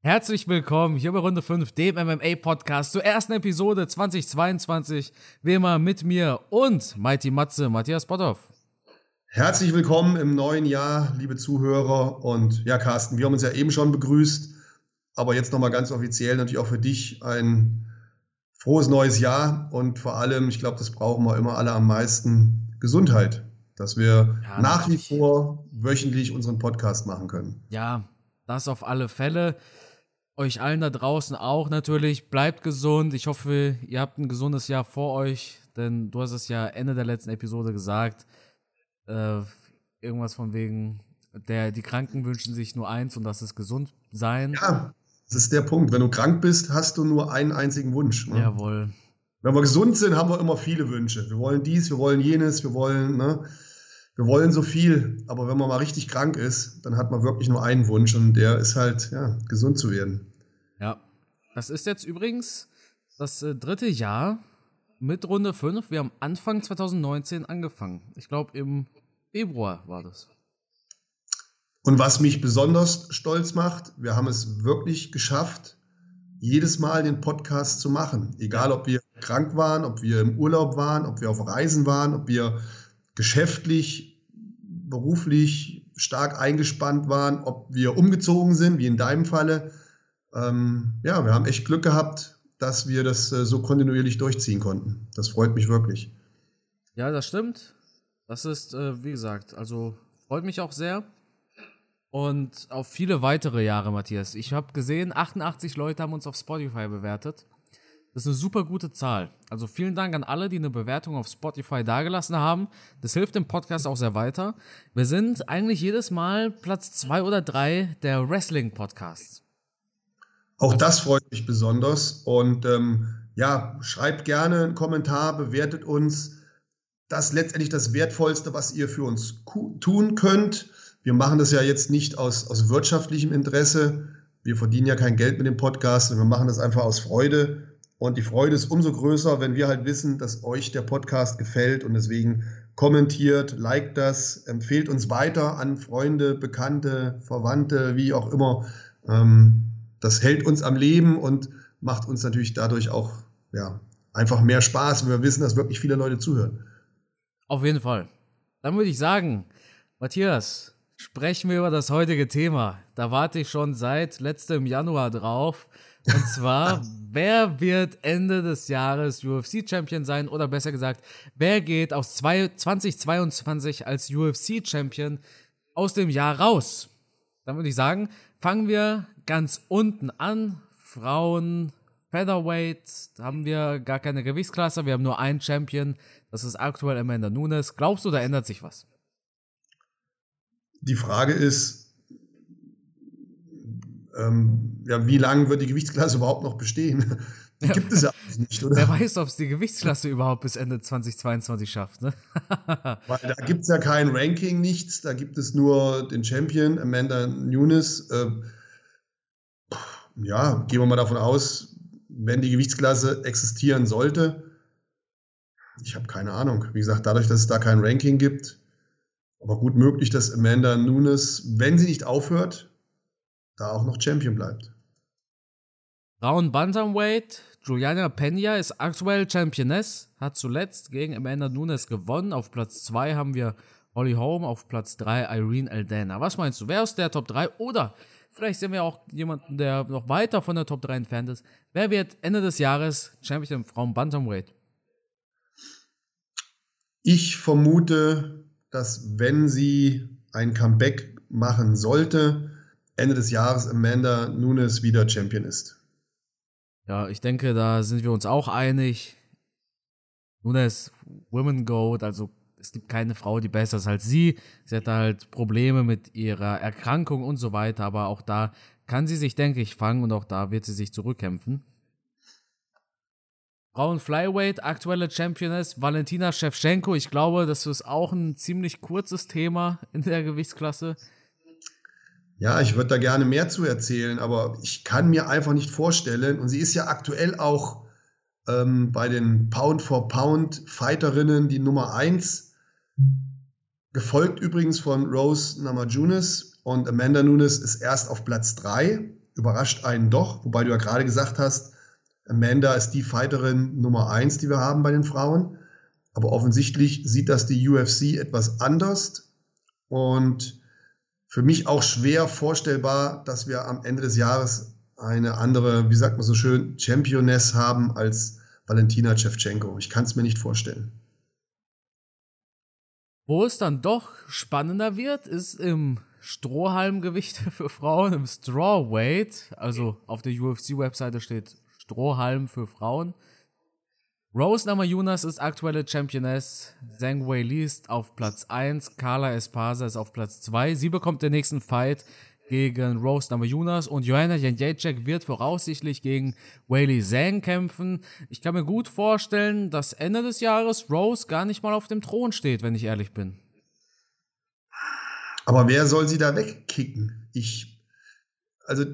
Herzlich willkommen hier bei Runde 5, dem MMA-Podcast zur ersten Episode 2022. Wie immer mit mir und Mighty Matze, Matthias Botthoff. Herzlich willkommen im neuen Jahr, liebe Zuhörer. Und ja, Carsten, wir haben uns ja eben schon begrüßt, aber jetzt nochmal ganz offiziell natürlich auch für dich ein frohes neues Jahr und vor allem, ich glaube, das brauchen wir immer alle am meisten, Gesundheit, dass wir ja, nach wie vor wöchentlich unseren Podcast machen können. Ja, das auf alle Fälle euch allen da draußen auch natürlich. Bleibt gesund. Ich hoffe, ihr habt ein gesundes Jahr vor euch, denn du hast es ja Ende der letzten Episode gesagt. Äh, irgendwas von wegen, der, die Kranken wünschen sich nur eins und das ist gesund sein. Ja, das ist der Punkt. Wenn du krank bist, hast du nur einen einzigen Wunsch. Ne? Jawohl. Wenn wir gesund sind, haben wir immer viele Wünsche. Wir wollen dies, wir wollen jenes, wir wollen, ne? Wir wollen so viel, aber wenn man mal richtig krank ist, dann hat man wirklich nur einen Wunsch und der ist halt, ja, gesund zu werden. Ja. Das ist jetzt übrigens das äh, dritte Jahr mit Runde 5. Wir haben Anfang 2019 angefangen. Ich glaube, im Februar war das. Und was mich besonders stolz macht, wir haben es wirklich geschafft, jedes Mal den Podcast zu machen. Egal, ob wir krank waren, ob wir im Urlaub waren, ob wir auf Reisen waren, ob wir geschäftlich, beruflich stark eingespannt waren, ob wir umgezogen sind, wie in deinem Falle ähm, ja, wir haben echt Glück gehabt, dass wir das äh, so kontinuierlich durchziehen konnten. Das freut mich wirklich. Ja, das stimmt. Das ist, äh, wie gesagt, also freut mich auch sehr. Und auf viele weitere Jahre, Matthias. Ich habe gesehen, 88 Leute haben uns auf Spotify bewertet. Das ist eine super gute Zahl. Also vielen Dank an alle, die eine Bewertung auf Spotify dagelassen haben. Das hilft dem Podcast auch sehr weiter. Wir sind eigentlich jedes Mal Platz zwei oder drei der Wrestling-Podcasts. Auch das freut mich besonders. Und ähm, ja, schreibt gerne einen Kommentar, bewertet uns. Das ist letztendlich das Wertvollste, was ihr für uns tun könnt. Wir machen das ja jetzt nicht aus, aus wirtschaftlichem Interesse. Wir verdienen ja kein Geld mit dem Podcast. Wir machen das einfach aus Freude. Und die Freude ist umso größer, wenn wir halt wissen, dass euch der Podcast gefällt. Und deswegen kommentiert, liked das, empfehlt uns weiter an Freunde, Bekannte, Verwandte, wie auch immer. Ähm, das hält uns am Leben und macht uns natürlich dadurch auch ja, einfach mehr Spaß, wenn wir wissen, dass wirklich viele Leute zuhören. Auf jeden Fall. Dann würde ich sagen, Matthias, sprechen wir über das heutige Thema. Da warte ich schon seit letztem Januar drauf. Und zwar, wer wird Ende des Jahres UFC-Champion sein? Oder besser gesagt, wer geht aus 2022 als UFC-Champion aus dem Jahr raus? Dann würde ich sagen, fangen wir ganz unten an. Frauen Featherweight haben wir gar keine Gewichtsklasse, wir haben nur einen Champion. Das ist aktuell Amanda Nunes. Glaubst du, da ändert sich was? Die Frage ist, ähm, ja, wie lange wird die Gewichtsklasse überhaupt noch bestehen? Die gibt es ja nicht, oder? Wer weiß, ob es die Gewichtsklasse überhaupt bis Ende 2022 schafft, ne? Weil da gibt es ja kein Ranking, nichts. Da gibt es nur den Champion, Amanda Nunes. Äh, ja, gehen wir mal davon aus, wenn die Gewichtsklasse existieren sollte. Ich habe keine Ahnung. Wie gesagt, dadurch, dass es da kein Ranking gibt, aber gut möglich, dass Amanda Nunes, wenn sie nicht aufhört, da auch noch Champion bleibt. Frauen Bantamweight, Juliana Pena ist aktuell Championess, hat zuletzt gegen Amanda Nunes gewonnen. Auf Platz 2 haben wir Holly Holm, auf Platz 3 Irene Aldana. Was meinst du, wer aus der Top 3 oder Vielleicht sehen wir auch jemanden, der noch weiter von der Top 3 entfernt ist. Wer wird Ende des Jahres Champion Frauen Bantamweight? Ich vermute, dass wenn sie ein Comeback machen sollte, Ende des Jahres Amanda Nunes wieder Champion ist. Ja, ich denke, da sind wir uns auch einig. Nunes Women Goat, also es gibt keine Frau, die besser ist als sie. Sie hat halt Probleme mit ihrer Erkrankung und so weiter, aber auch da kann sie sich, denke ich, fangen und auch da wird sie sich zurückkämpfen. Frauen Flyweight, aktuelle Championess Valentina Shevchenko. Ich glaube, das ist auch ein ziemlich kurzes Thema in der Gewichtsklasse. Ja, ich würde da gerne mehr zu erzählen, aber ich kann mir einfach nicht vorstellen, und sie ist ja aktuell auch ähm, bei den Pound-for-Pound-Fighterinnen die Nummer 1 Gefolgt übrigens von Rose Namajunas und Amanda Nunes ist erst auf Platz 3. überrascht einen doch, wobei du ja gerade gesagt hast, Amanda ist die Fighterin Nummer eins, die wir haben bei den Frauen. Aber offensichtlich sieht das die UFC etwas anders und für mich auch schwer vorstellbar, dass wir am Ende des Jahres eine andere, wie sagt man so schön, Championess haben als Valentina Shevchenko. Ich kann es mir nicht vorstellen. Wo es dann doch spannender wird, ist im Strohhalmgewicht für Frauen, im Strawweight. Also auf der UFC-Webseite steht Strohhalm für Frauen. Rose Namajunas ist aktuelle Championess. Zhang Wei Li ist auf Platz 1. Carla Espasa ist auf Platz 2. Sie bekommt den nächsten Fight gegen Rose Namajunas und Joanna Jędrzejczyk wird voraussichtlich gegen Weili Zhang kämpfen. Ich kann mir gut vorstellen, dass Ende des Jahres Rose gar nicht mal auf dem Thron steht, wenn ich ehrlich bin. Aber wer soll sie da wegkicken? Ich, also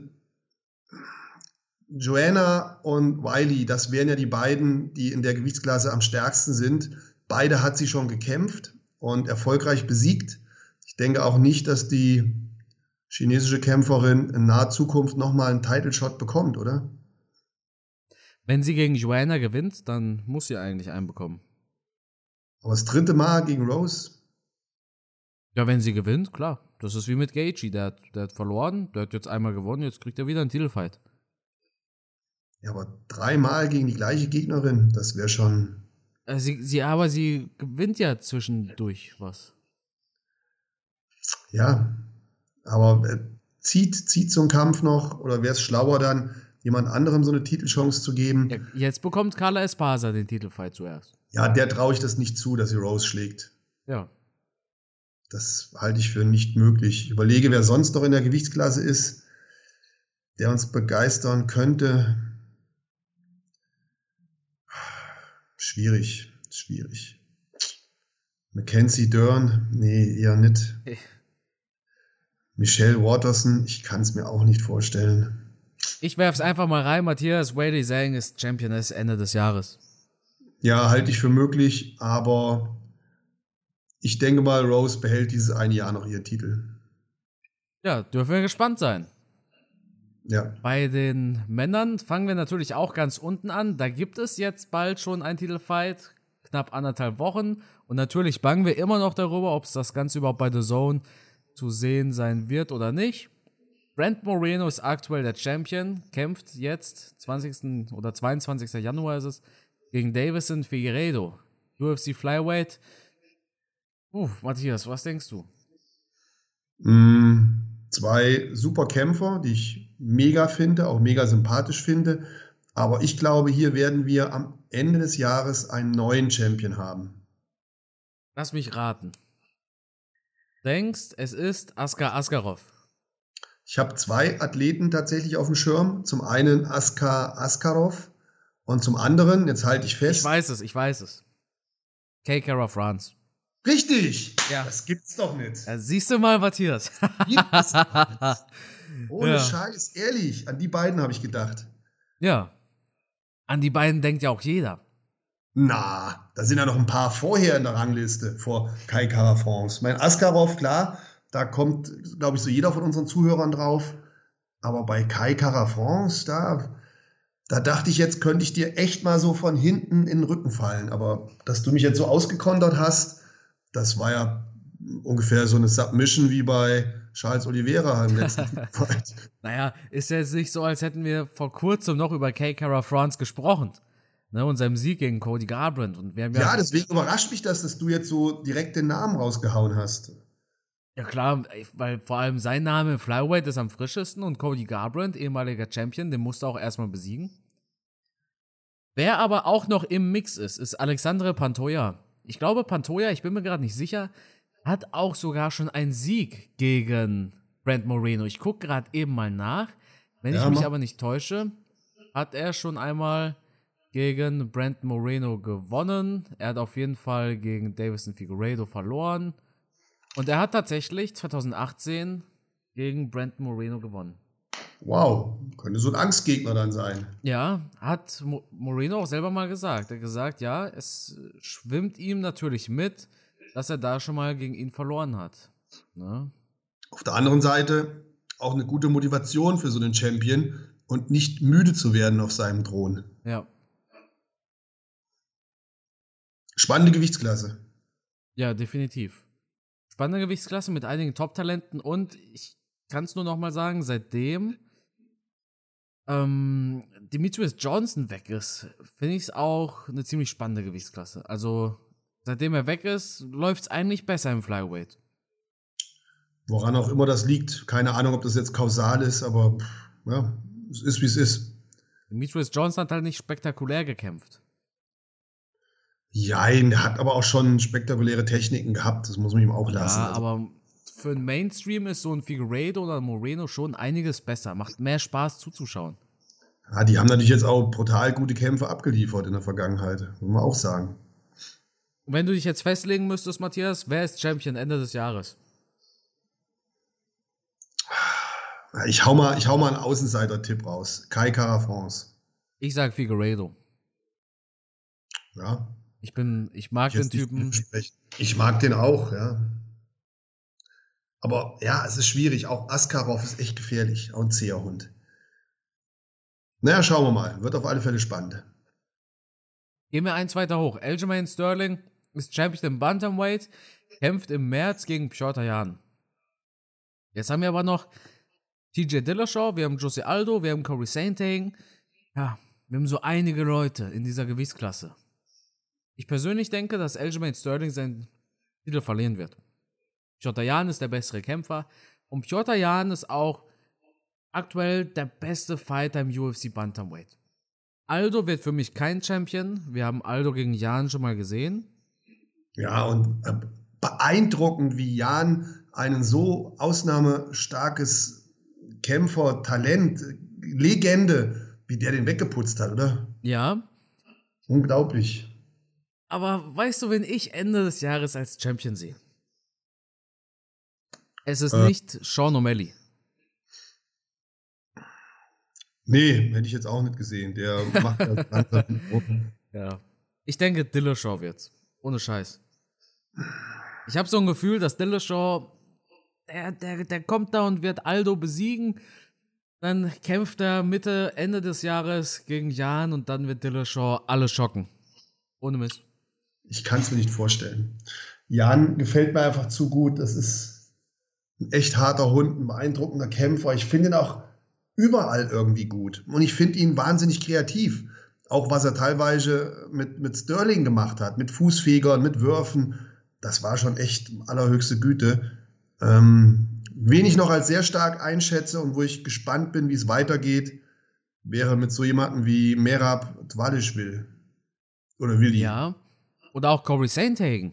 Joanna und Wiley, das wären ja die beiden, die in der Gewichtsklasse am stärksten sind. Beide hat sie schon gekämpft und erfolgreich besiegt. Ich denke auch nicht, dass die chinesische Kämpferin in naher Zukunft nochmal einen Title Shot bekommt, oder? Wenn sie gegen Joanna gewinnt, dann muss sie eigentlich einen bekommen. Aber das dritte Mal gegen Rose? Ja, wenn sie gewinnt, klar. Das ist wie mit Gaethje. Der hat, der hat verloren, der hat jetzt einmal gewonnen, jetzt kriegt er wieder einen Titelfight. Ja, aber dreimal gegen die gleiche Gegnerin, das wäre schon. Äh, sie, sie, aber sie gewinnt ja zwischendurch was. Ja, aber äh, zieht, zieht so ein Kampf noch oder wäre es schlauer dann, jemand anderem so eine Titelchance zu geben? Ja, jetzt bekommt Carla Espasa den Titelfight zuerst. Ja, der traue ich das nicht zu, dass sie Rose schlägt. Ja. Das halte ich für nicht möglich. Ich überlege, wer sonst noch in der Gewichtsklasse ist, der uns begeistern könnte. Schwierig, schwierig. Mackenzie Dern, nee, eher nicht. Hey. Michelle Waterson, ich kann es mir auch nicht vorstellen. Ich werfe es einfach mal rein. Matthias Whaley Zhang ist Championess Ende des Jahres. Ja, halte ich für möglich, aber ich denke mal, Rose behält dieses eine Jahr noch ihren Titel. Ja, dürfen wir gespannt sein. Ja. Bei den Männern fangen wir natürlich auch ganz unten an. Da gibt es jetzt bald schon ein Titelfight, knapp anderthalb Wochen. Und natürlich bangen wir immer noch darüber, ob es das Ganze überhaupt bei The Zone zu sehen sein wird oder nicht. Brent Moreno ist aktuell der Champion, kämpft jetzt 20. oder 22. Januar ist es gegen Davison Figueiredo. UFC Flyweight. Uh, Matthias, was denkst du? Mm, zwei super Kämpfer, die ich mega finde, auch mega sympathisch finde. Aber ich glaube, hier werden wir am Ende des Jahres einen neuen Champion haben. Lass mich raten. Denkst, es ist Askar Askarov? Ich habe zwei Athleten tatsächlich auf dem Schirm. Zum einen Askar Askarov und zum anderen, jetzt halte ich fest. Ich weiß es, ich weiß es. K. France. Richtig! Ja. Das gibt's doch nicht. Ja, siehst du mal, Matthias. Ohne ja. Scheiß, ehrlich, an die beiden habe ich gedacht. Ja. An die beiden denkt ja auch jeder. Na, da sind ja noch ein paar vorher in der Rangliste vor Kai Kara-France. Mein Askarov, klar, da kommt, glaube ich, so jeder von unseren Zuhörern drauf. Aber bei Kai Kara-France, da, da dachte ich, jetzt könnte ich dir echt mal so von hinten in den Rücken fallen. Aber dass du mich jetzt so ausgekontert hast, das war ja ungefähr so eine Submission wie bei Charles Oliveira im letzten Fight. Naja, ist ja jetzt nicht so, als hätten wir vor kurzem noch über K. Cara France gesprochen. Ne, und seinem Sieg gegen Cody Garbrandt. Und wir haben ja, ja, deswegen überrascht mich das, dass du jetzt so direkt den Namen rausgehauen hast. Ja klar, weil vor allem sein Name Flyweight ist am frischesten und Cody Garbrandt, ehemaliger Champion, den musste auch erstmal besiegen. Wer aber auch noch im Mix ist, ist Alexandre Pantoja. Ich glaube, Pantoja, ich bin mir gerade nicht sicher, hat auch sogar schon einen Sieg gegen Brent Moreno. Ich gucke gerade eben mal nach. Wenn ja, ich mich aber nicht täusche, hat er schon einmal gegen Brent Moreno gewonnen. Er hat auf jeden Fall gegen Davison Figueiredo verloren. Und er hat tatsächlich 2018 gegen Brent Moreno gewonnen. Wow, könnte so ein Angstgegner dann sein. Ja, hat Moreno auch selber mal gesagt. Er hat gesagt, ja, es schwimmt ihm natürlich mit, dass er da schon mal gegen ihn verloren hat. Ne? Auf der anderen Seite, auch eine gute Motivation für so einen Champion und nicht müde zu werden auf seinem Thron. Ja. Spannende Gewichtsklasse. Ja, definitiv. Spannende Gewichtsklasse mit einigen Top-Talenten und ich kann es nur noch mal sagen, seitdem ähm, Demetrius Johnson weg ist, finde ich es auch eine ziemlich spannende Gewichtsklasse. Also seitdem er weg ist, läuft es eigentlich besser im Flyweight. Woran auch immer das liegt. Keine Ahnung, ob das jetzt kausal ist, aber ja, es ist wie es ist. Demetrius Johnson hat halt nicht spektakulär gekämpft. Ja, er hat aber auch schon spektakuläre Techniken gehabt, das muss man ihm auch lassen. Ja, also. aber für den Mainstream ist so ein Figueiredo oder Moreno schon einiges besser. Macht mehr Spaß zuzuschauen. Ja, die haben natürlich jetzt auch brutal gute Kämpfe abgeliefert in der Vergangenheit, muss man auch sagen. Wenn du dich jetzt festlegen müsstest, Matthias, wer ist Champion Ende des Jahres? Ich hau mal, ich hau mal einen Außenseiter-Tipp raus. Kai Carafance. Ich sag Figueiredo. Ja. Ich bin, ich mag ich den Typen. Ich mag den auch, ja. Aber ja, es ist schwierig. Auch Askarov ist echt gefährlich. Auch ein zäher Hund. Naja, schauen wir mal. Wird auf alle Fälle spannend. Gehen wir eins weiter hoch. Aljamain Sterling ist Champion im Bantamweight, kämpft im März gegen Piotr Jan. Jetzt haben wir aber noch TJ Dillashaw, wir haben Jose Aldo, wir haben Corey Sainting. Ja, wir haben so einige Leute in dieser Gewichtsklasse. Ich persönlich denke, dass Aljamain Sterling seinen Titel verlieren wird. Piotr Jan ist der bessere Kämpfer und Piotr Jan ist auch aktuell der beste Fighter im UFC Bantamweight. Aldo wird für mich kein Champion. Wir haben Aldo gegen Jan schon mal gesehen. Ja, und äh, beeindruckend, wie Jan einen so ausnahmestarkes Kämpfer, Talent, Legende, wie der den weggeputzt hat, oder? Ja. Unglaublich. Aber weißt du, wenn ich Ende des Jahres als Champion sehe? Es ist äh. nicht Sean O'Malley. Nee, hätte ich jetzt auch nicht gesehen. Der macht das Ja. Ich denke, Dillashaw wird's. Ohne Scheiß. Ich habe so ein Gefühl, dass Dillashaw der, der, der kommt da und wird Aldo besiegen. Dann kämpft er Mitte, Ende des Jahres gegen Jan und dann wird Dillashaw alle schocken. Ohne Mist. Ich kann es mir nicht vorstellen. Jan gefällt mir einfach zu gut. Das ist ein echt harter Hund, ein beeindruckender Kämpfer. Ich finde ihn auch überall irgendwie gut. Und ich finde ihn wahnsinnig kreativ. Auch was er teilweise mit, mit Sterling gemacht hat, mit Fußfegern, mit Würfen. Das war schon echt allerhöchste Güte. Ähm, wen ich noch als sehr stark einschätze und wo ich gespannt bin, wie es weitergeht, wäre mit so jemandem wie Merab Twalischwil. Oder Willi. Ja. Oder auch Corey Sandhagen.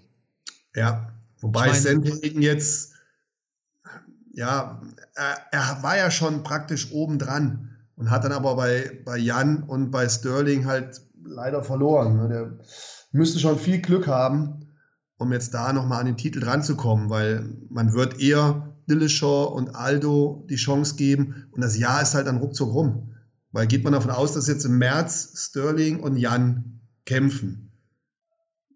Ja. Wobei ich mein, Sandhagen jetzt, ja, er, er, war ja schon praktisch obendran und hat dann aber bei, bei Jan und bei Sterling halt leider verloren. Ne? Der müsste schon viel Glück haben um jetzt da nochmal an den Titel ranzukommen, weil man wird eher Dillashaw und Aldo die Chance geben und das Jahr ist halt dann ruckzuck rum. Weil geht man davon aus, dass jetzt im März Sterling und Jan kämpfen.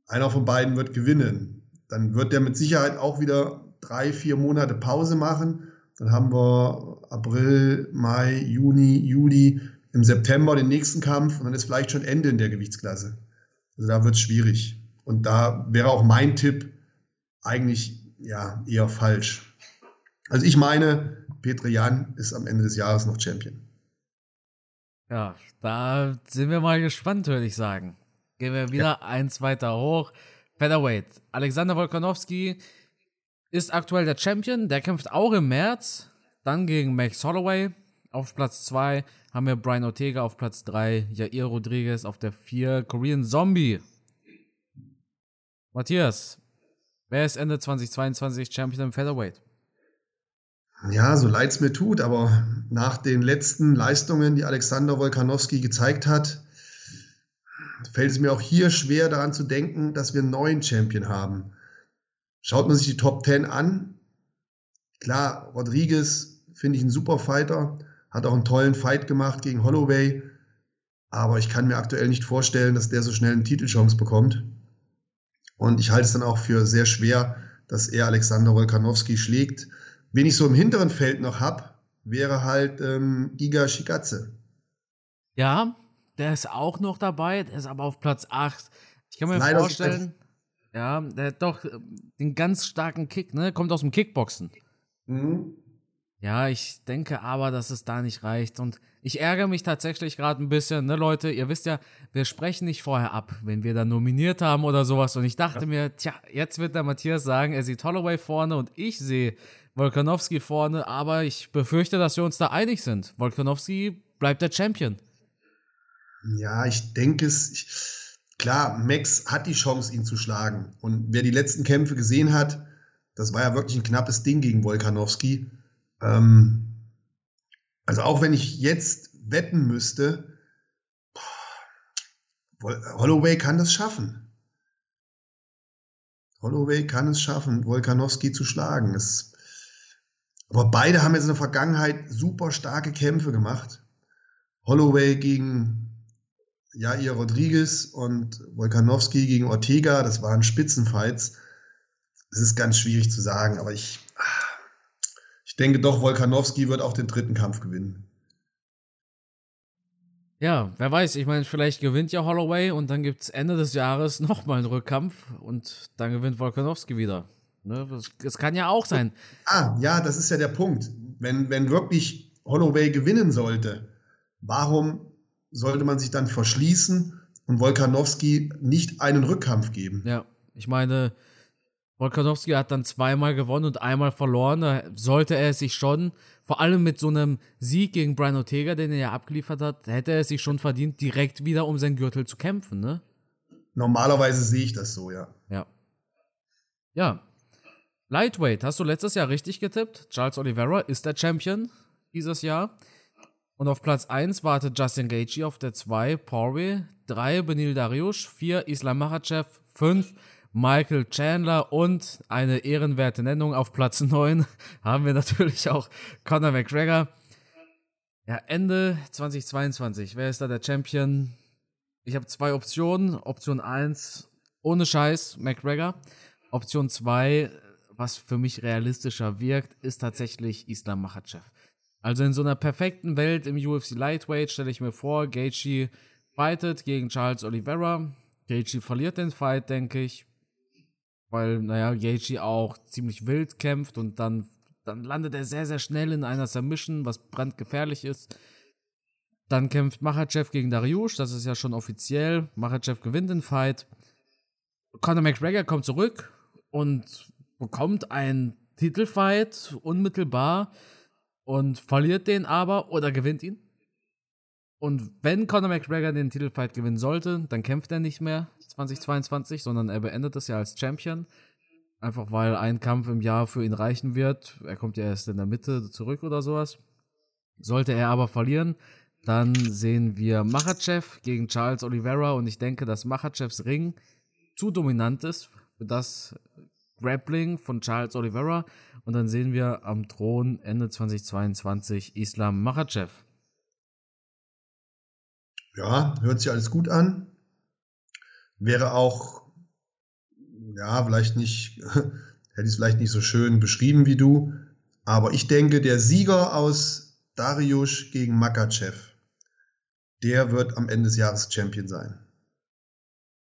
Einer von beiden wird gewinnen. Dann wird der mit Sicherheit auch wieder drei, vier Monate Pause machen. Dann haben wir April, Mai, Juni, Juli, im September den nächsten Kampf und dann ist vielleicht schon Ende in der Gewichtsklasse. Also da wird es schwierig. Und da wäre auch mein Tipp eigentlich ja eher falsch. Also ich meine, Petr Jan ist am Ende des Jahres noch Champion. Ja, da sind wir mal gespannt, würde ich sagen. Gehen wir wieder ja. eins weiter hoch. Featherweight. Alexander Volkanovski ist aktuell der Champion. Der kämpft auch im März. Dann gegen Max Holloway. Auf Platz 2 haben wir Brian Ortega auf Platz 3. Jair Rodriguez auf der 4. Korean Zombie Matthias, wer ist Ende 2022 Champion im Featherweight? Ja, so leid es mir tut, aber nach den letzten Leistungen, die Alexander Wolkanowski gezeigt hat, fällt es mir auch hier schwer daran zu denken, dass wir einen neuen Champion haben. Schaut man sich die Top 10 an, klar, Rodriguez finde ich ein super Fighter, hat auch einen tollen Fight gemacht gegen Holloway, aber ich kann mir aktuell nicht vorstellen, dass der so schnell eine Titelchance bekommt. Und ich halte es dann auch für sehr schwer, dass er Alexander Wolkanowski schlägt. Wen ich so im hinteren Feld noch habe, wäre halt ähm, Giga Shikatze. Ja, der ist auch noch dabei, der ist aber auf Platz 8. Ich kann mir Leider vorstellen, ja, der hat doch ähm, den ganz starken Kick, ne? Kommt aus dem Kickboxen. Mhm. Ja, ich denke aber, dass es da nicht reicht. Und ich ärgere mich tatsächlich gerade ein bisschen, ne, Leute? Ihr wisst ja, wir sprechen nicht vorher ab, wenn wir da nominiert haben oder sowas. Und ich dachte ja. mir, tja, jetzt wird der Matthias sagen, er sieht Holloway vorne und ich sehe Volkanowski vorne. Aber ich befürchte, dass wir uns da einig sind. Volkanowski bleibt der Champion. Ja, ich denke es. Ich, klar, Max hat die Chance, ihn zu schlagen. Und wer die letzten Kämpfe gesehen hat, das war ja wirklich ein knappes Ding gegen Volkanowski. Ähm, also auch wenn ich jetzt wetten müsste, Holloway kann das schaffen. Holloway kann es schaffen, Volkanowski zu schlagen. Es, aber beide haben jetzt in der Vergangenheit super starke Kämpfe gemacht. Holloway gegen Jair Rodriguez und Volkanowski gegen Ortega, das waren Spitzenfights. Es ist ganz schwierig zu sagen, aber ich, ich denke doch, Volkanowski wird auch den dritten Kampf gewinnen. Ja, wer weiß, ich meine, vielleicht gewinnt ja Holloway und dann gibt es Ende des Jahres nochmal einen Rückkampf und dann gewinnt Volkanowski wieder. Ne? Das, das, kann ja auch sein. Ah, ja, das ist ja der Punkt. Wenn, wenn wirklich Holloway gewinnen sollte, warum sollte man sich dann verschließen und Volkanowski nicht einen Rückkampf geben? Ja, ich meine, Volkanowski hat dann zweimal gewonnen und einmal verloren. Da sollte er sich schon, vor allem mit so einem Sieg gegen Brian Ortega, den er ja abgeliefert hat, hätte er sich schon verdient, direkt wieder um seinen Gürtel zu kämpfen, ne? Normalerweise sehe ich das so, ja. Ja. Ja. Lightweight, hast du letztes Jahr richtig getippt? Charles Oliveira ist der Champion dieses Jahr. Und auf Platz 1 wartet Justin Gaethje, auf der 2 Poirier, 3 Benil Dariush, 4 Islam Makhachev, 5 Michael Chandler und eine ehrenwerte Nennung auf Platz 9 haben wir natürlich auch Conor McGregor. Ja, Ende 2022. Wer ist da der Champion? Ich habe zwei Optionen. Option 1, ohne Scheiß, McGregor. Option 2, was für mich realistischer wirkt, ist tatsächlich Islam Makhachev. Also in so einer perfekten Welt im UFC Lightweight stelle ich mir vor, Gaethje fightet gegen Charles Oliveira. Gaethje verliert den Fight, denke ich weil, naja, Gaethje auch ziemlich wild kämpft und dann, dann landet er sehr, sehr schnell in einer Submission, was brandgefährlich ist. Dann kämpft Machachev gegen Dariush, das ist ja schon offiziell. Machachev gewinnt den Fight. Conor McGregor kommt zurück und bekommt einen Titelfight unmittelbar und verliert den aber oder gewinnt ihn. Und wenn Conor McGregor den Titelfight gewinnen sollte, dann kämpft er nicht mehr 2022, sondern er beendet das ja als Champion. Einfach weil ein Kampf im Jahr für ihn reichen wird. Er kommt ja erst in der Mitte zurück oder sowas. Sollte er aber verlieren, dann sehen wir Machachev gegen Charles Oliveira und ich denke, dass Machachevs Ring zu dominant ist für das Grappling von Charles Oliveira und dann sehen wir am Thron Ende 2022 Islam Machachev. Ja, hört sich alles gut an. Wäre auch, ja, vielleicht nicht, hätte ich es vielleicht nicht so schön beschrieben wie du, aber ich denke, der Sieger aus Dariush gegen Makachev, der wird am Ende des Jahres Champion sein.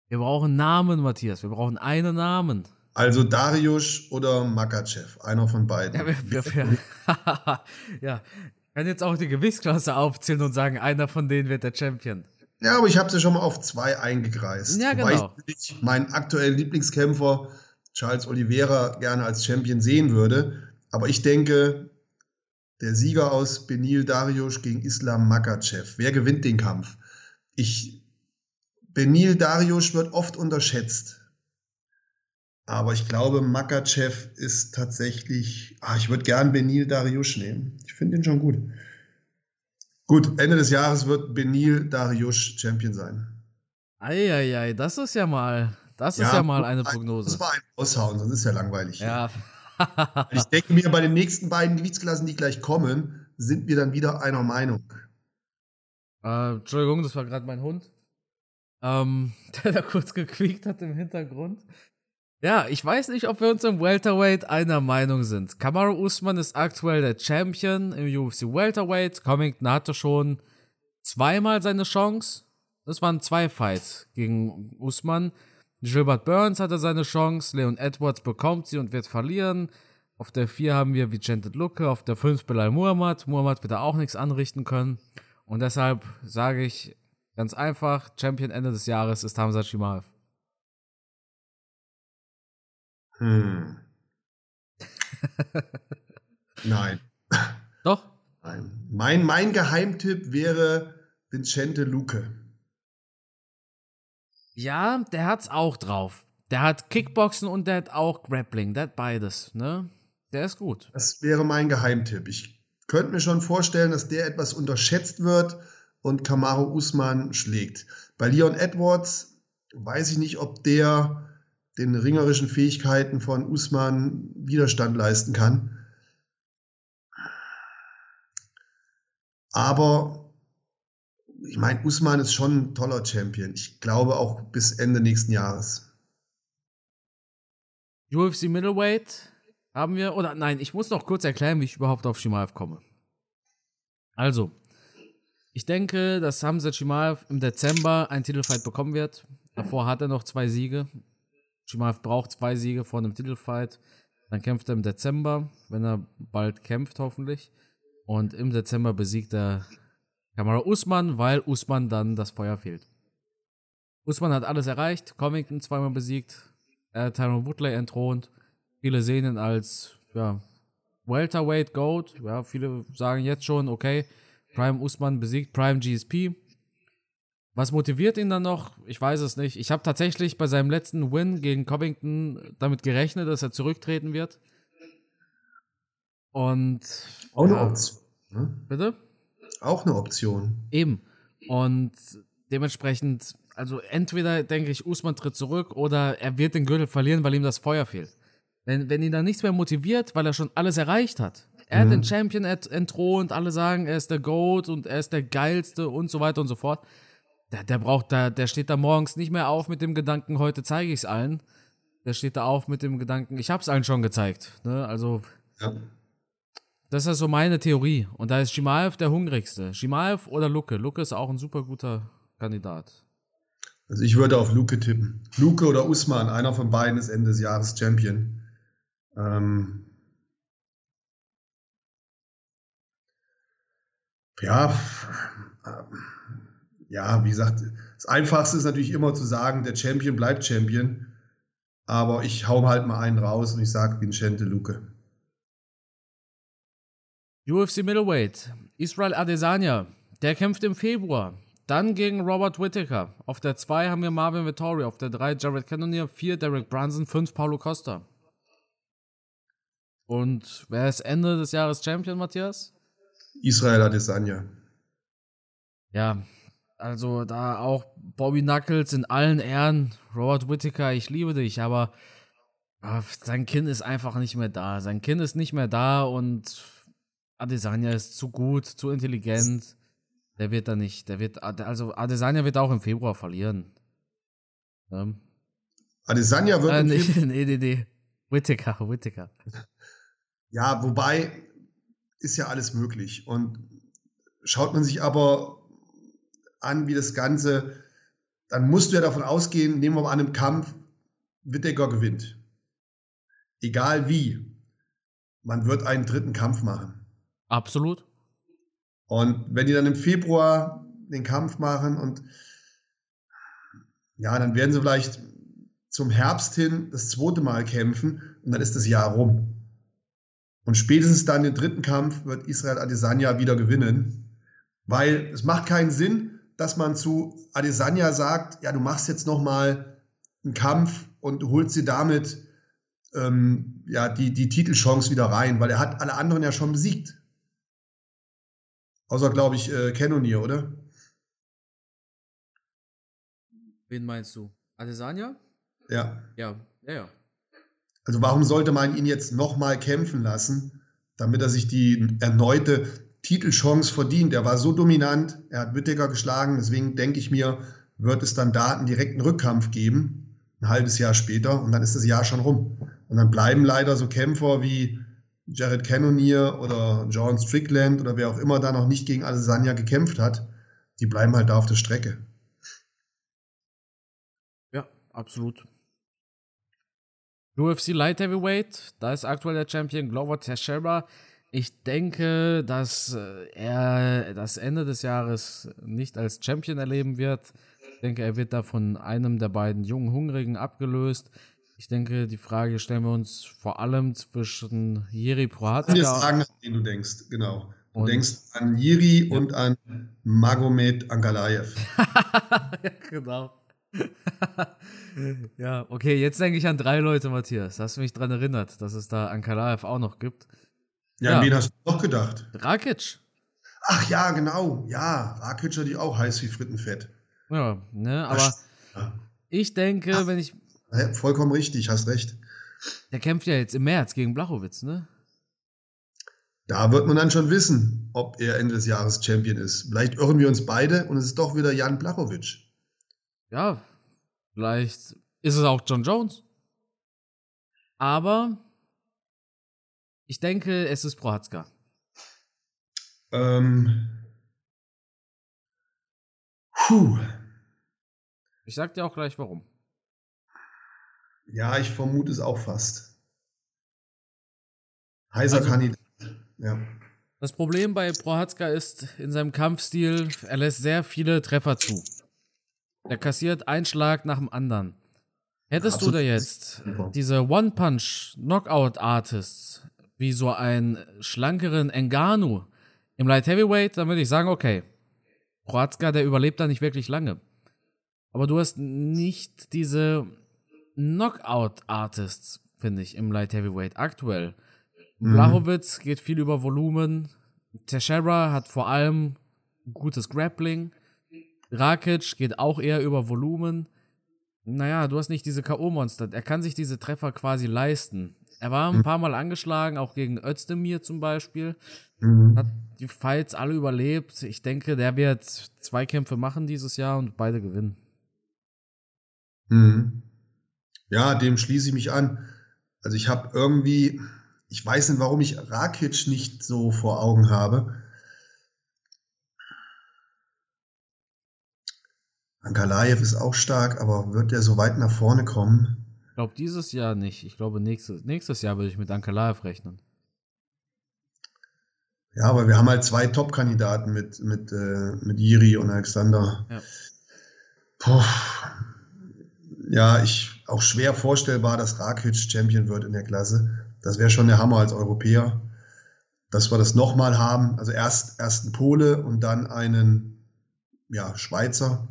Wir brauchen Namen, Matthias. Wir brauchen einen Namen. Also Dariush oder Makachev, einer von beiden. Ja, wir, wir, ja, ich kann jetzt auch die Gewichtsklasse aufzählen und sagen, einer von denen wird der Champion. Ja, aber ich habe sie schon mal auf zwei eingekreist. Ja, genau. ich meinen aktuellen Lieblingskämpfer Charles Oliveira gerne als Champion sehen würde. Aber ich denke, der Sieger aus Benil Dariush gegen Islam Makachev. Wer gewinnt den Kampf? Ich, Benil Dariush wird oft unterschätzt. Aber ich glaube, Makachev ist tatsächlich. Ah, ich würde gern Benil Dariush nehmen. Ich finde ihn schon gut. Gut, Ende des Jahres wird Benil Dariush Champion sein. Eieiei, das ist ja mal, das ja, ist ja mal eine Prognose. Das war ein Aushauen, sonst ist ja langweilig. Ja. ich denke mir, bei den nächsten beiden Gewichtsklassen, die gleich kommen, sind wir dann wieder einer Meinung. Äh, Entschuldigung, das war gerade mein Hund, ähm, der da kurz gequiekt hat im Hintergrund. Ja, ich weiß nicht, ob wir uns im Welterweight einer Meinung sind. Kamaru Usman ist aktuell der Champion im UFC Welterweight. Covington hatte schon zweimal seine Chance. Das waren zwei Fights gegen Usman. Gilbert Burns hatte seine Chance. Leon Edwards bekommt sie und wird verlieren. Auf der 4 haben wir Vicente Lucke. Auf der 5 Belal Muhammad. Muhammad wird da auch nichts anrichten können. Und deshalb sage ich ganz einfach: Champion Ende des Jahres ist Hamza Shimaev. Hm. Nein. Doch? Nein. Mein, mein Geheimtipp wäre Vincente Luque. Ja, der hat's auch drauf. Der hat Kickboxen und der hat auch Grappling. Der hat beides, ne? Der ist gut. Das wäre mein Geheimtipp. Ich könnte mir schon vorstellen, dass der etwas unterschätzt wird und Kamaru Usman schlägt. Bei Leon Edwards weiß ich nicht, ob der den ringerischen Fähigkeiten von Usman Widerstand leisten kann. Aber ich meine, Usman ist schon ein toller Champion. Ich glaube auch bis Ende nächsten Jahres. UFC Middleweight haben wir, oder nein, ich muss noch kurz erklären, wie ich überhaupt auf Shimaev komme. Also, ich denke, dass Hamza Shimaev im Dezember einen Titelfight bekommen wird. Davor hat er noch zwei Siege. Shimaev braucht zwei Siege vor einem Titelfight. Dann kämpft er im Dezember, wenn er bald kämpft, hoffentlich. Und im Dezember besiegt er Kamara Usman, weil Usman dann das Feuer fehlt. Usman hat alles erreicht, Covington zweimal besiegt, hat Tyron Woodley entthront. Viele sehen ihn als ja, Welterweight Goat. Ja, viele sagen jetzt schon, okay, Prime Usman besiegt Prime GSP. Was motiviert ihn dann noch? Ich weiß es nicht. Ich habe tatsächlich bei seinem letzten Win gegen Covington damit gerechnet, dass er zurücktreten wird. Und. Auch eine Option. Ne? Bitte? Auch eine Option. Eben. Und dementsprechend, also entweder denke ich, Usman tritt zurück oder er wird den Gürtel verlieren, weil ihm das Feuer fehlt. Wenn, wenn ihn dann nichts mehr motiviert, weil er schon alles erreicht hat. Er hat den Champion entthront, alle sagen, er ist der GOAT und er ist der geilste und so weiter und so fort der, der braucht da, der steht da morgens nicht mehr auf mit dem Gedanken, heute zeige ich es allen. Der steht da auf mit dem Gedanken, ich habe es allen schon gezeigt. Ne? Also, ja. das ist so meine Theorie. Und da ist Shimaev der hungrigste. Shimaev oder Luke. Luke ist auch ein super guter Kandidat. Also ich würde auf Luke tippen. Luke oder Usman, einer von beiden ist Ende des Jahres Champion. Ähm ja, ja, wie gesagt, das Einfachste ist natürlich immer zu sagen, der Champion bleibt Champion. Aber ich hau halt mal einen raus und ich sage Vincente Luque. UFC Middleweight, Israel Adesanya, der kämpft im Februar. Dann gegen Robert Whittaker. Auf der 2 haben wir Marvin Vittori, auf der 3 Jared Cannonier, 4 Derek Brunson, 5 Paulo Costa. Und wer ist Ende des Jahres Champion, Matthias? Israel Adesanya. Ja, also da auch Bobby Knuckles in allen Ehren, Robert Whittaker, ich liebe dich, aber sein Kind ist einfach nicht mehr da. Sein Kind ist nicht mehr da und Adesanya ist zu gut, zu intelligent. Der wird da nicht, der wird, also Adesanya wird auch im Februar verlieren. Ja. Adesanya wird. Äh, nee, nee, nee, nee. Whittaker, Whittaker. Ja, wobei ist ja alles möglich. Und schaut man sich aber an, wie das Ganze, dann musst du ja davon ausgehen, nehmen wir mal an, im Kampf, Wittecker gewinnt. Egal wie. Man wird einen dritten Kampf machen. Absolut. Und wenn die dann im Februar den Kampf machen und ja, dann werden sie vielleicht zum Herbst hin das zweite Mal kämpfen und dann ist das Jahr rum. Und spätestens dann den dritten Kampf wird Israel Adesanya wieder gewinnen, weil es macht keinen Sinn, dass man zu Adesanya sagt, ja, du machst jetzt noch mal einen Kampf und holst sie damit ähm, ja, die, die Titelchance wieder rein, weil er hat alle anderen ja schon besiegt. Außer, glaube ich, äh, Cannonier, oder? Wen meinst du? Adesanya? Ja. Ja, ja, ja. Also warum sollte man ihn jetzt nochmal kämpfen lassen, damit er sich die erneute Titelchance verdient. Er war so dominant, er hat Whittaker geschlagen, deswegen denke ich mir, wird es dann da einen direkten Rückkampf geben. ein halbes Jahr später und dann ist das Jahr schon rum. Und dann bleiben leider so Kämpfer wie Jared Cannonier oder John Strickland oder wer auch immer da noch nicht gegen Adesanya gekämpft hat, die bleiben halt da auf der Strecke. Ja, absolut. UFC Light Heavyweight, da ist aktuell der Champion Glover Teixeira. Ich denke, dass äh, er das Ende des Jahres nicht als Champion erleben wird. Ich denke, er wird da von einem der beiden jungen Hungrigen abgelöst. Ich denke, die Frage stellen wir uns vor allem zwischen Jiri kann dir sagen, an wen du denkst, genau. Du und denkst an Jiri ja. und an Magomed Ankalaev. ja, genau. ja, okay, jetzt denke ich an drei Leute, Matthias. Hast du mich daran erinnert, dass es da Ankalaev auch noch gibt. Ja, ja. an wen hast du noch gedacht? Rakic. Ach ja, genau. Ja, Rakic hat die auch heiß wie Frittenfett. Ja, ne, aber ja. ich denke, Ach, wenn ich. Vollkommen richtig, hast recht. Der kämpft ja jetzt im März gegen Blachowitz, ne? Da wird man dann schon wissen, ob er Ende des Jahres Champion ist. Vielleicht irren wir uns beide und es ist doch wieder Jan Blachowitsch. Ja, vielleicht ist es auch John Jones. Aber ich denke, es ist Prohatzka. Ähm. Puh. Ich sag dir auch gleich warum. Ja, ich vermute es auch fast. Heißer also, Kandidat. Ja. Das Problem bei Prohatzka ist in seinem Kampfstil, er lässt sehr viele Treffer zu. Er kassiert einen Schlag nach dem anderen. Hättest Absolut. du da jetzt diese One-Punch-Knockout-Artists wie so einen schlankeren Enganu im Light Heavyweight, dann würde ich sagen, okay, Proatzka, der überlebt da nicht wirklich lange. Aber du hast nicht diese Knockout-Artists, finde ich, im Light Heavyweight aktuell. Mhm. Blachowitz geht viel über Volumen. Teixeira hat vor allem gutes Grappling. Rakic geht auch eher über Volumen. Naja, du hast nicht diese K.O.-Monster. Er kann sich diese Treffer quasi leisten. Er war ein mhm. paar Mal angeschlagen, auch gegen Özdemir zum Beispiel. Mhm. Hat die Fights alle überlebt. Ich denke, der wird zwei Kämpfe machen dieses Jahr und beide gewinnen. Mhm. Ja, dem schließe ich mich an. Also ich habe irgendwie, ich weiß nicht, warum ich Rakic nicht so vor Augen habe. Ankalaev ist auch stark, aber wird der so weit nach vorne kommen? Ich glaube dieses Jahr nicht. Ich glaube nächstes, nächstes Jahr würde ich mit Ankalaev rechnen. Ja, aber wir haben halt zwei Top-Kandidaten mit, mit, äh, mit Jiri und Alexander. Ja. Puh. Ja, ich auch schwer vorstellbar, dass Rakic Champion wird in der Klasse. Das wäre schon der Hammer als Europäer. Dass wir das nochmal haben. Also erst, erst einen Pole und dann einen ja, Schweizer.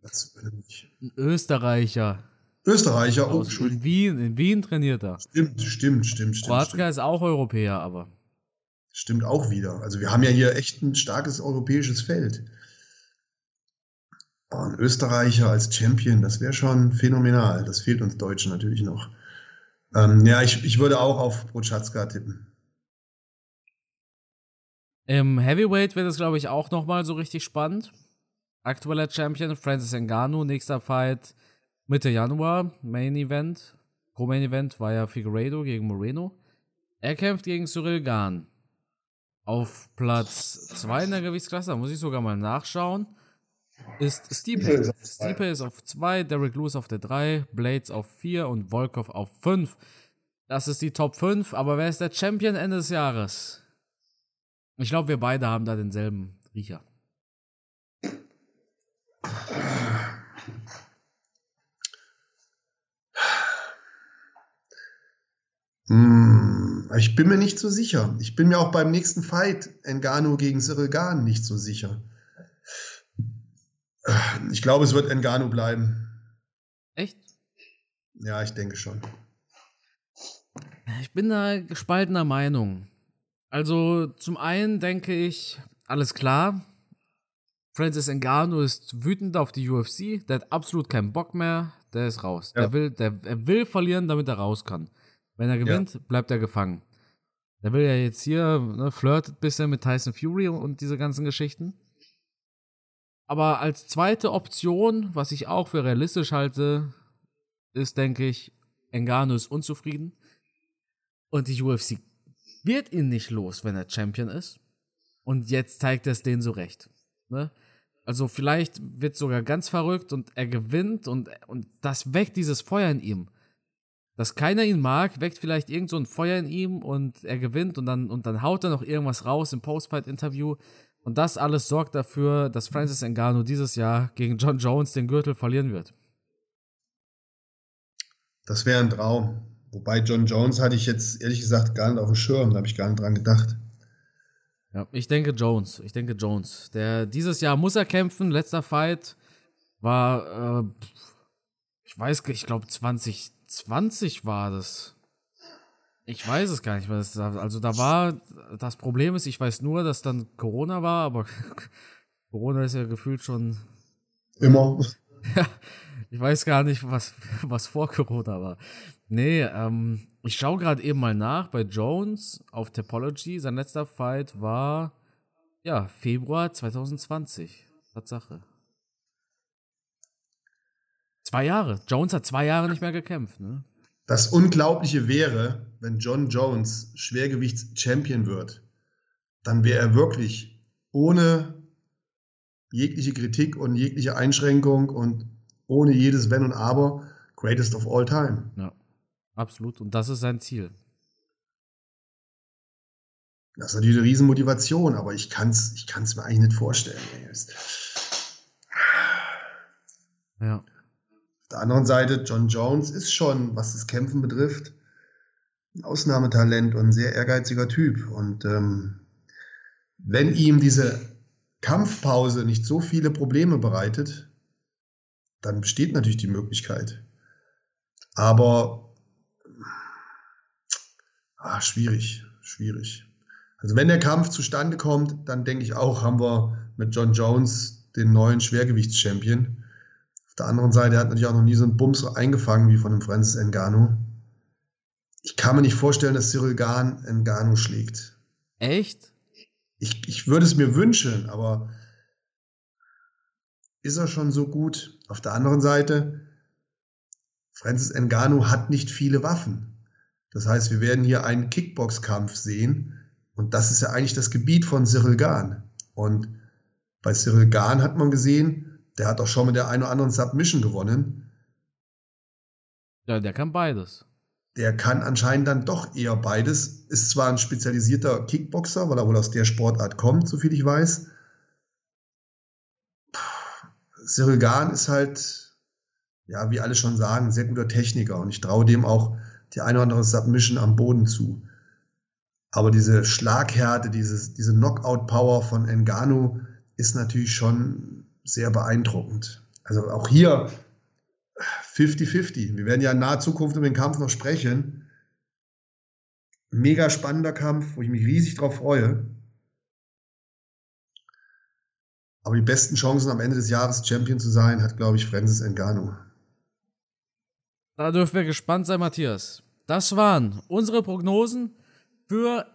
Das würde mich. Ein Österreicher. Österreicher, oh, in Wien, in Wien trainiert er. Stimmt, stimmt, stimmt, stimmt. Kroatka ist auch Europäer, aber. Stimmt auch wieder. Also wir haben ja hier echt ein starkes europäisches Feld. Oh, ein Österreicher als Champion, das wäre schon phänomenal. Das fehlt uns Deutschen natürlich noch. Ähm, ja, ich, ich würde auch auf Prochatzka tippen. Im Heavyweight wird es, glaube ich, auch nochmal so richtig spannend aktueller Champion Francis Ngannou, nächster Fight Mitte Januar, Main Event. Co-Main Event war ja Figueiredo gegen Moreno. Er kämpft gegen Cyril Gahn. Auf Platz 2 in der Gewichtsklasse, da muss ich sogar mal nachschauen, ist Stipe. Stipe ist auf 2, Derek Lewis auf der 3, Blades auf 4 und Volkov auf 5. Das ist die Top 5, aber wer ist der Champion Ende des Jahres? Ich glaube, wir beide haben da denselben Riecher. Hm, ich bin mir nicht so sicher. Ich bin mir auch beim nächsten Fight Engano gegen Cyril Gahn nicht so sicher. Ich glaube, es wird Engano bleiben. Echt? Ja, ich denke schon. Ich bin da gespaltener Meinung. Also, zum einen denke ich, alles klar, Francis Ngannou ist wütend auf die UFC, der hat absolut keinen Bock mehr, der ist raus. Ja. Der will, der, er will verlieren, damit er raus kann. Wenn er gewinnt, ja. bleibt er gefangen. Der will ja jetzt hier, ne, flirtet bisschen mit Tyson Fury und diese ganzen Geschichten. Aber als zweite Option, was ich auch für realistisch halte, ist, denke ich, Engano ist unzufrieden. Und die UFC wird ihn nicht los, wenn er Champion ist. Und jetzt zeigt er es denen so recht. Ne? Also vielleicht wird sogar ganz verrückt und er gewinnt und, und das weckt dieses Feuer in ihm. Dass keiner ihn mag, weckt vielleicht irgend so ein Feuer in ihm und er gewinnt und dann, und dann haut er noch irgendwas raus im Postfight-Interview. Und das alles sorgt dafür, dass Francis Ngannou dieses Jahr gegen John Jones den Gürtel verlieren wird. Das wäre ein Traum. Wobei John Jones hatte ich jetzt ehrlich gesagt gar nicht auf dem Schirm, da habe ich gar nicht dran gedacht. Ja, ich denke Jones. Ich denke Jones. Der dieses Jahr muss er kämpfen. Letzter Fight war, äh, ich weiß, ich glaube 2020 war das. Ich weiß es gar nicht mehr. Also da war, das Problem ist, ich weiß nur, dass dann Corona war, aber Corona ist ja gefühlt schon. Immer. Ja, ich weiß gar nicht, was, was vor Corona war. Nee, ähm, ich schaue gerade eben mal nach bei Jones auf Topology. Sein letzter Fight war, ja, Februar 2020. Tatsache. Zwei Jahre. Jones hat zwei Jahre nicht mehr gekämpft, ne? Das Unglaubliche wäre, wenn John Jones Schwergewichts-Champion wird, dann wäre er wirklich ohne jegliche Kritik und jegliche Einschränkung und ohne jedes Wenn und Aber greatest of all time. Ja, absolut. Und das ist sein Ziel. Das ist natürlich eine Riesenmotivation, aber ich kann es ich kann's mir eigentlich nicht vorstellen. Ja. Auf der anderen Seite, John Jones ist schon, was das Kämpfen betrifft, ein Ausnahmetalent und ein sehr ehrgeiziger Typ. Und ähm, wenn ihm diese Kampfpause nicht so viele Probleme bereitet, dann besteht natürlich die Möglichkeit. Aber ah, schwierig, schwierig. Also wenn der Kampf zustande kommt, dann denke ich auch, haben wir mit John Jones den neuen Schwergewichtschampion. Auf der anderen Seite hat natürlich auch noch nie so einen Bums eingefangen wie von dem Francis Ngannou. Ich kann mir nicht vorstellen, dass Cyril Gahn Ngannou schlägt. Echt? Ich, ich würde es mir wünschen, aber ist er schon so gut? Auf der anderen Seite, Francis Ngannou hat nicht viele Waffen. Das heißt, wir werden hier einen Kickboxkampf sehen und das ist ja eigentlich das Gebiet von Cyril Gahn. Und bei Cyril Gahn hat man gesehen, der hat auch schon mit der einen oder anderen Submission gewonnen. Ja, der kann beides. Der kann anscheinend dann doch eher beides. Ist zwar ein spezialisierter Kickboxer, weil er wohl aus der Sportart kommt, soviel ich weiß. Cyril Gahn ist halt, ja, wie alle schon sagen, ein sehr guter Techniker und ich traue dem auch die eine oder andere Submission am Boden zu. Aber diese Schlaghärte, dieses, diese Knockout-Power von Engano ist natürlich schon sehr beeindruckend. Also auch hier 50-50. Wir werden ja in naher Zukunft über den Kampf noch sprechen. Mega spannender Kampf, wo ich mich riesig drauf freue. Aber die besten Chancen am Ende des Jahres Champion zu sein, hat, glaube ich, Francis Ngannou. Da dürfen wir gespannt sein, Matthias. Das waren unsere Prognosen für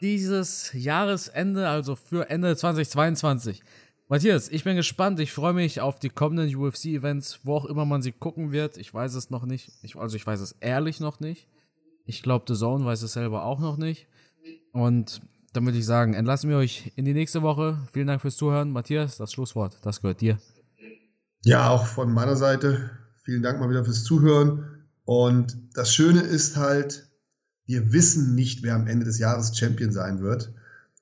dieses Jahresende, also für Ende 2022. Matthias, ich bin gespannt. Ich freue mich auf die kommenden UFC-Events, wo auch immer man sie gucken wird. Ich weiß es noch nicht. Ich, also ich weiß es ehrlich noch nicht. Ich glaube, The Zone weiß es selber auch noch nicht. Und dann würde ich sagen, entlassen wir euch in die nächste Woche. Vielen Dank fürs Zuhören. Matthias, das Schlusswort, das gehört dir. Ja, auch von meiner Seite. Vielen Dank mal wieder fürs Zuhören. Und das Schöne ist halt, wir wissen nicht, wer am Ende des Jahres Champion sein wird.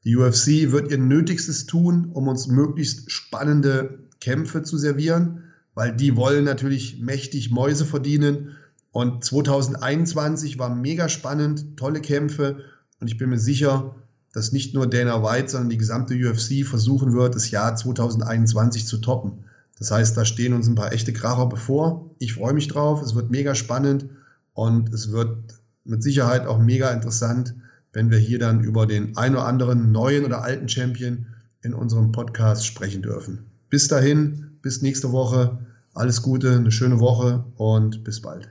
Die UFC wird ihr Nötigstes tun, um uns möglichst spannende Kämpfe zu servieren, weil die wollen natürlich mächtig Mäuse verdienen. Und 2021 war mega spannend, tolle Kämpfe. Und ich bin mir sicher, dass nicht nur Dana White, sondern die gesamte UFC versuchen wird, das Jahr 2021 zu toppen. Das heißt, da stehen uns ein paar echte Kracher bevor. Ich freue mich drauf. Es wird mega spannend und es wird mit Sicherheit auch mega interessant, wenn wir hier dann über den ein oder anderen neuen oder alten Champion in unserem Podcast sprechen dürfen. Bis dahin, bis nächste Woche. Alles Gute, eine schöne Woche und bis bald.